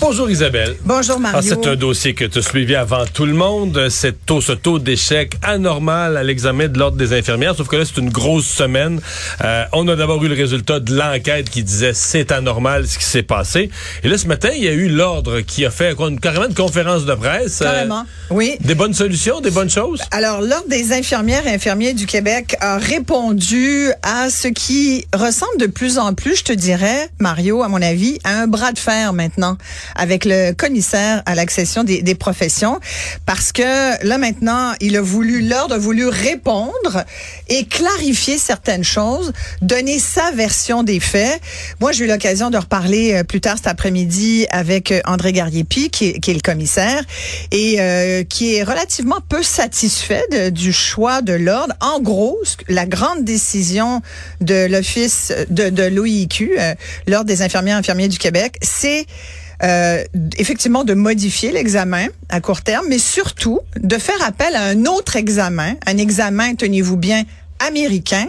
Bonjour Isabelle. Bonjour, Mario. Ah, c'est un dossier que tu as suivi avant tout le monde. C'est taux, ce taux d'échec anormal à l'examen de l'ordre des infirmières. Sauf que là, c'est une grosse semaine. Euh, on a d'abord eu le résultat de l'enquête qui disait c'est anormal ce qui s'est passé. Et là, ce matin, il y a eu l'ordre qui a fait une, carrément une conférence de presse. Euh, Carrément. Oui. des bonnes solutions, des bonnes choses? Alors, l'Ordre des infirmières et infirmiers du Québec a répondu à ce qui ressemble de plus en plus, je te dirais, Mario, à mon avis, à un bras de fer maintenant avec le commissaire à l'accession des, des professions, parce que là maintenant, il a voulu, l'Ordre a voulu répondre et clarifier certaines choses, donner sa version des faits. Moi, j'ai eu l'occasion de reparler euh, plus tard cet après-midi avec euh, André Gariepi, qui qui est le commissaire, et euh, qui est relativement peu satisfait de- du choix de l'ordre. En gros, la grande décision de l'Office de, de l'OIQ, euh, l'Ordre des infirmières et infirmiers du Québec, c'est euh, effectivement de modifier l'examen à court terme, mais surtout de faire appel à un autre examen, un examen, tenez-vous bien, américain,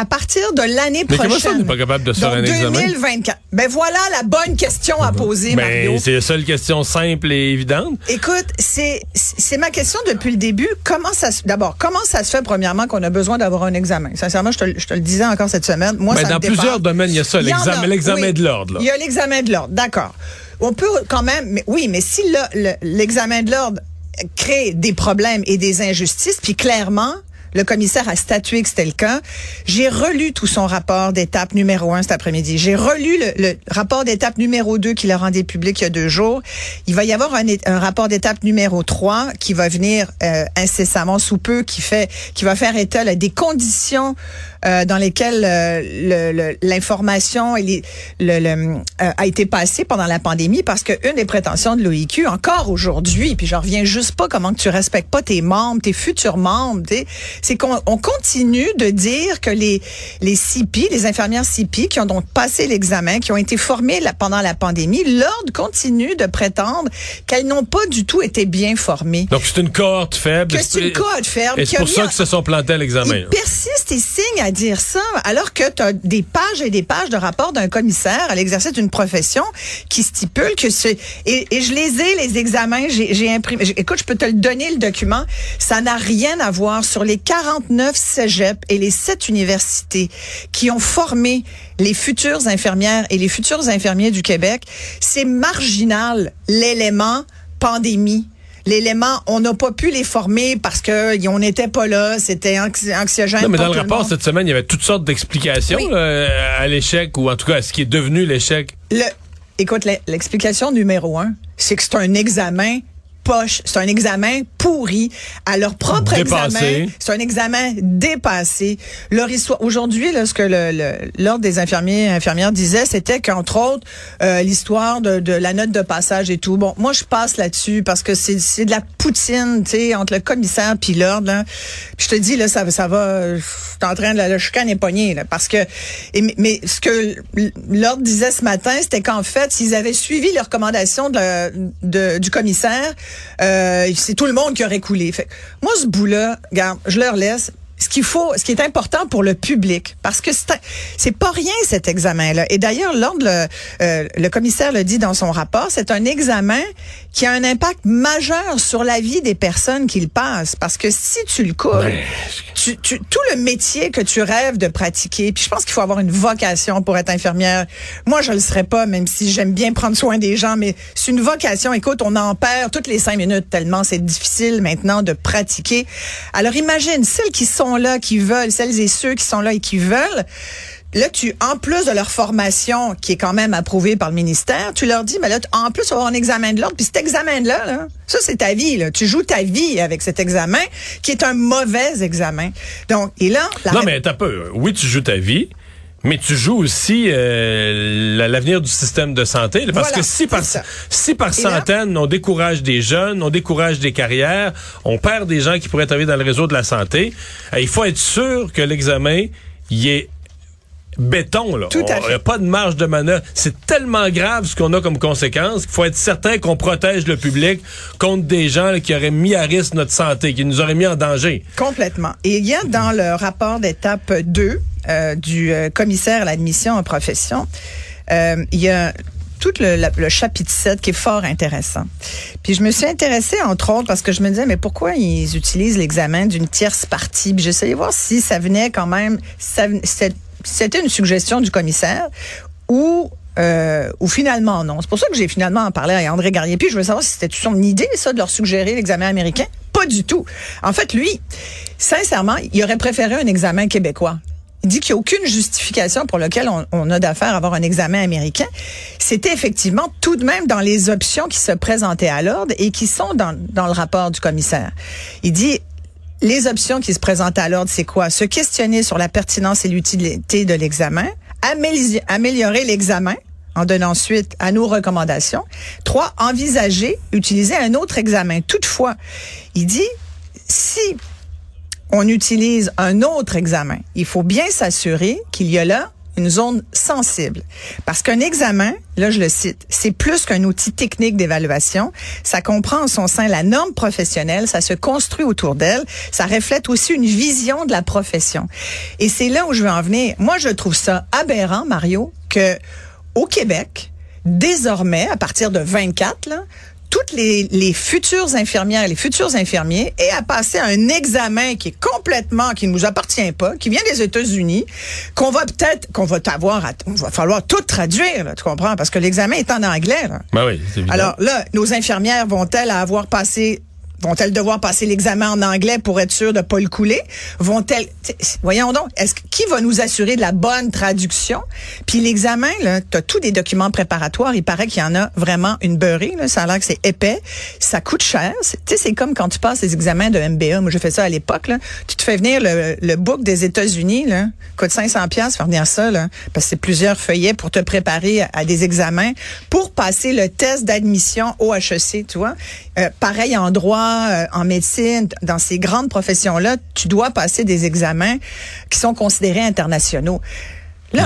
à partir de l'année Mais prochaine. comment ça, on n'est pas capable de se faire Donc, un examen? 2024. Ben voilà la bonne question à poser, Mario. Mais c'est la seule question simple et évidente. Écoute, c'est c'est ma question depuis le début. Comment ça se d'abord comment ça se fait premièrement qu'on a besoin d'avoir un examen? Sincèrement, je te, le- je te le disais encore cette semaine. Moi, Ben, ça dans me plusieurs domaines, il y a ça, l'examen- a, l'examen oui. de l'ordre. Il y a l'examen de l'ordre, d'accord. On peut quand même, mais oui, mais si le- le- l'examen de l'ordre crée des problèmes et des injustices, puis clairement. Le commissaire a statué que c'était le cas. J'ai relu tout son rapport d'étape numéro un cet après-midi. J'ai relu le, le rapport d'étape numéro 2 qu'il a rendu public il y a deux jours. Il va y avoir un, un rapport d'étape numéro 3 qui va venir euh, incessamment sous peu, qui fait, qui va faire état des conditions euh, dans lesquelles euh, le- le- l'information les- le, le, euh, a été passée pendant la pandémie, parce que une des prétentions de l'OIQ, encore aujourd'hui, puis je reviens juste pas comment que tu respectes pas tes membres, tes futurs membres, c'est qu'on on continue de dire que les les CIPI, les infirmières CIPI qui ont donc passé l'examen, qui ont été formées la- pendant la pandémie, l'ordre continue de prétendre qu'elles n'ont pas du tout été bien formées. Donc, c'est une cohorte faible. Que c'est une cohorte faible Et c'est pour ça qu'ils se sont plantés à l'examen. il là. persiste et signe à dire ça, alors que tu as des pages et des pages de rapports d'un commissaire à l'exercice d'une profession qui stipule que c'est... Et, et je les ai, les examens, j'ai imprimé... Écoute, je peux te le donner, le document. Ça n'a rien à voir sur les 49 cégeps et les 7 universités qui ont formé les futures infirmières et les futurs infirmiers du Québec. C'est marginal, l'élément pandémie l'élément, on n'a pas pu les former parce que on n'était pas là, c'était anxi- anxiogène. Non, mais pour dans le rapport cette semaine, il y avait toutes sortes d'explications Oui. là, à l'échec ou en tout cas à ce qui est devenu l'échec. Le, écoute, le- l'explication numéro un, c'est que c'est un examen poche, c'est un examen pourri à leur propre Dépassé. examen. C'est un examen dépassé. Leur histoire aujourd'hui, là, ce que le- le- l'ordre des infirmiers et infirmières disait, c'était qu'entre autres euh, l'histoire de, de la note de passage et tout. Bon, moi je passe là-dessus parce que c'est c'est de la poutine, tu sais, entre le commissaire puis l'ordre. là. Puis je te dis là, ça, ça va. Je suis en train de la, chicane est pognée, là, parce que. et- mais- ce que l'ordre disait ce matin, c'était qu'en fait, s'ils avaient suivi les recommandations de de- du commissaire, euh, c'est tout le monde qui aurait coulé. Fait moi, ce bout-là, regarde, je leur laisse. Ce qu'il faut, ce qui est important pour le public, parce que c'est pas rien cet examen-là. Et d'ailleurs, l'ordre, le, euh, le commissaire le dit dans son rapport, c'est un examen qui a un impact majeur sur la vie des personnes qui le passent. Parce que si tu le coules, Ouais. tu, tu- tout le métier que tu rêves de pratiquer, puis je pense qu'il faut avoir une vocation pour être infirmière. Moi, je le serais pas, même si j'aime bien prendre soin des gens, mais c'est une vocation. Écoute, on en perd toutes les cinq minutes tellement c'est difficile maintenant de pratiquer. Alors imagine celles qui sont là, qui veulent, celles et ceux qui sont là et qui veulent. Là, tu, en plus de leur formation, qui est quand même approuvée par le ministère, tu leur dis, mais là, en plus, tu vas avoir un examen de l'ordre. Puis cet examen-là, là, ça, c'est ta vie. Là. Tu joues ta vie avec cet examen, qui est un mauvais examen. Donc, et là... la Non, mais t'as peu. Oui, tu joues ta vie. Mais tu joues aussi euh, la- l'avenir du système de santé. là, parce Voilà, que si par, ça. si par là- centaines, on décourage des jeunes, on décourage des carrières, on perd des gens qui pourraient travailler dans le réseau de la santé, euh, il faut être sûr que l'examen, il est béton. Là. Tout à fait. n'y a pas de marge de manœuvre. C'est tellement grave ce qu'on a comme conséquence qu'il faut être certain qu'on protège le public contre des gens là, qui auraient mis à risque notre santé, qui nous auraient mis en danger. Complètement. Et il y a dans le rapport d'étape 2 euh, du euh, commissaire à l'admission en profession, euh, il y a tout le, chapitre 7 qui est fort intéressant. Puis je me suis intéressée, entre autres, parce que je me disais, mais pourquoi ils utilisent l'examen d'une tierce partie? Puis j'essayais de voir si ça venait quand même, c'était une suggestion du commissaire ou ou finalement non. C'est pour ça que j'ai finalement en parlé à André Garnier. Puis je veux savoir si c'était son idée, ça, de leur suggérer l'examen américain. Pas du tout. En fait, lui, sincèrement, il aurait préféré un examen québécois. Il dit qu'il n'y a aucune justification pour laquelle on, on a d'affaire à avoir un examen américain. C'était effectivement tout de même dans les options qui se présentaient à l'ordre et qui sont dans, dans le rapport du commissaire. Il dit, les options qui se présentent à l'ordre, c'est quoi? Se questionner sur la pertinence et l'utilité de l'examen, améliorer l'examen en donnant suite à nos recommandations. Trois, envisager, utiliser un autre examen. Toutefois, il dit, si on utilise un autre examen, il faut bien s'assurer qu'il y a là une zone sensible. Parce qu'un examen, là je le cite, c'est plus qu'un outil technique d'évaluation. Ça comprend en son sein la norme professionnelle, ça se construit autour d'elle, ça reflète aussi une vision de la profession. Et c'est là où je veux en venir. Moi, je trouve ça aberrant, Mario, que au Québec, désormais, à partir de 24, là, toutes les, les futures infirmières et les futurs infirmiers aient à passer un examen qui est complètement, qui ne nous appartient pas, qui vient des États-Unis, qu'on va peut-être, qu'on va avoir, à, on va falloir tout traduire, là, tu comprends, parce que l'examen est en anglais. Là. Ben oui, c'est. Alors là, nos infirmières vont-elles avoir passé Vont-elles devoir passer l'examen en anglais pour être sûres de pas le couler? Vont-elles, voyons donc, est-ce qui va nous assurer de la bonne traduction? Puis l'examen, là, t'as tous des documents préparatoires. Il paraît qu'il y en a vraiment une beurrée. Ça a l'air que c'est épais. Ça coûte cher. Tu sais, c'est comme quand tu passes les examens de MBA. Moi, j'ai fait ça à l'époque. Tu te fais venir le, book des États-Unis. Coûte 500 pièces faire venir ça, là. Parce que c'est plusieurs feuillets pour te préparer à, à des examens pour passer le test d'admission au HEC, tu vois. Euh, pareil en droit, euh, en médecine, dans ces grandes professions-là, tu dois passer des examens qui sont considérés internationaux.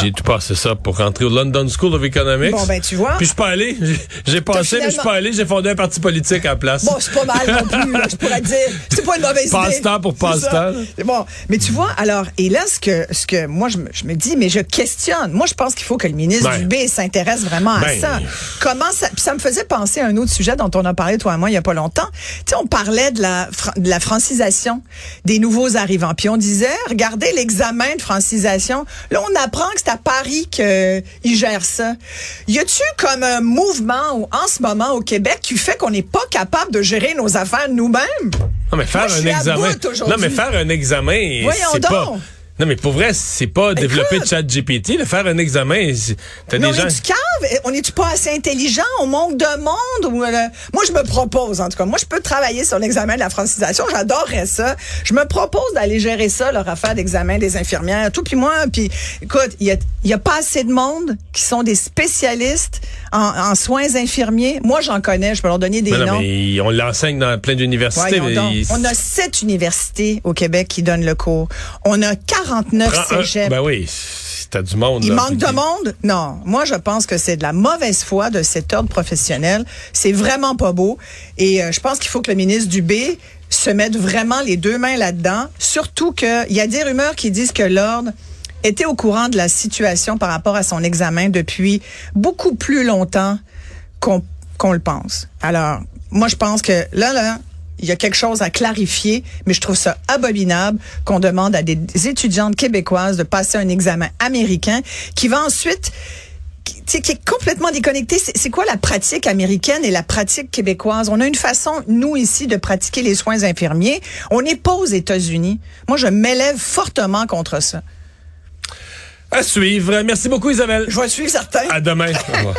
J'ai tout passé ça pour rentrer au London School of Economics. Bon, ben, tu vois. Puis je suis pas allé. J'ai- J'ai passé, mais je suis pas allé. J'ai fondé un parti politique à la place. Bon, c'est pas mal non plus, je pourrais dire. C'est pas une mauvaise idée. Passe-temps pour passe-temps. Bon, mais tu vois, alors, et là, ce que, ce que moi, je me, je me dis, mais je questionne. Moi, je pense qu'il faut que le ministre Ben. Dubé s'intéresse vraiment à Ben. ça. Comment ça, puis ça me faisait penser à un autre sujet dont on a parlé, toi et moi, il y a pas longtemps. Tu sais, on parlait de la, de la francisation des nouveaux arrivants. Puis on disait, regardez l'examen de francisation. Là, on apprend que c'est à Paris qu'ils gèrent ça. Y a-tu comme un mouvement ou en ce moment au Québec qui fait qu'on n'est pas capable de gérer nos affaires nous-mêmes? Non, mais faire Moi, un examen. Non, mais faire un examen, c'est pas. Non, mais pour vrai, c'est pas développer Écoute. chat GPT. Faire un examen, t'as des on gens. est-tu cave? On est-tu pas assez intelligent? On manque de monde? Ou, euh, moi, je me propose, en tout cas. Moi, je peux travailler sur l'examen de la francisation. J'adorerais ça. Je me propose d'aller gérer ça, leur affaire d'examen des infirmières, tout. Puis moi, puis écoute, il y a, y a pas assez de monde qui sont des spécialistes en, en soins infirmiers. Moi, j'en connais. Je peux leur donner des Mais noms. non, mais on l'enseigne dans plein d'universités. On a sept universités au Québec qui donnent le cours. On a 49 Prends un- cégeps. Ben oui, t'as du monde. Il là, manque de monde? Non. Moi, je pense que c'est de la mauvaise foi de cet ordre professionnel. C'est vraiment pas beau. Et euh, je pense qu'il faut que le ministre Dubé se mette vraiment les deux mains là-dedans. Surtout qu'il y a des rumeurs qui disent que l'ordre était au courant de la situation par rapport à son examen depuis beaucoup plus longtemps qu'on qu'on le pense. Alors, moi, je pense que là, là, il y a quelque chose à clarifier, mais je trouve ça abominable qu'on demande à des étudiantes québécoises de passer un examen américain qui va ensuite qui, tu sais, qui est complètement déconnecté. C'est c'est quoi la pratique américaine et la pratique québécoise? On a une façon, nous, ici, de pratiquer les soins infirmiers. On n'est pas aux États-Unis. Moi, je m'élève fortement contre ça. À suivre. Merci beaucoup, Isabelle. Je vais suivre certains. À demain. Au revoir.